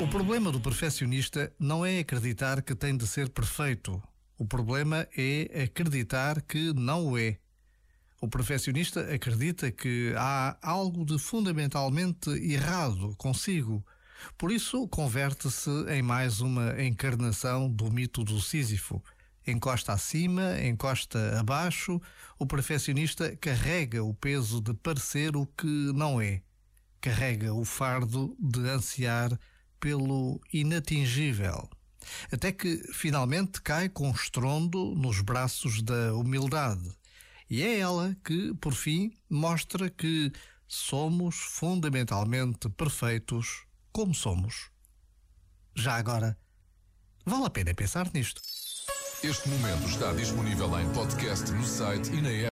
O problema do perfeccionista não é acreditar que tem de ser perfeito. O problema é acreditar que não o é. O perfeccionista acredita que há algo de fundamentalmente errado consigo. Por isso, converte-se em mais uma encarnação do mito do Sísifo. Encosta acima, encosta abaixo, o perfeccionista carrega o peso de parecer o que não é. Carrega o fardo de ansiar pelo inatingível. Até que finalmente cai com estrondo nos braços da humildade. E é ela que, por fim, mostra que somos fundamentalmente perfeitos como somos. Já agora, vale a pena pensar nisto. Este momento está disponível em podcast no site e na app.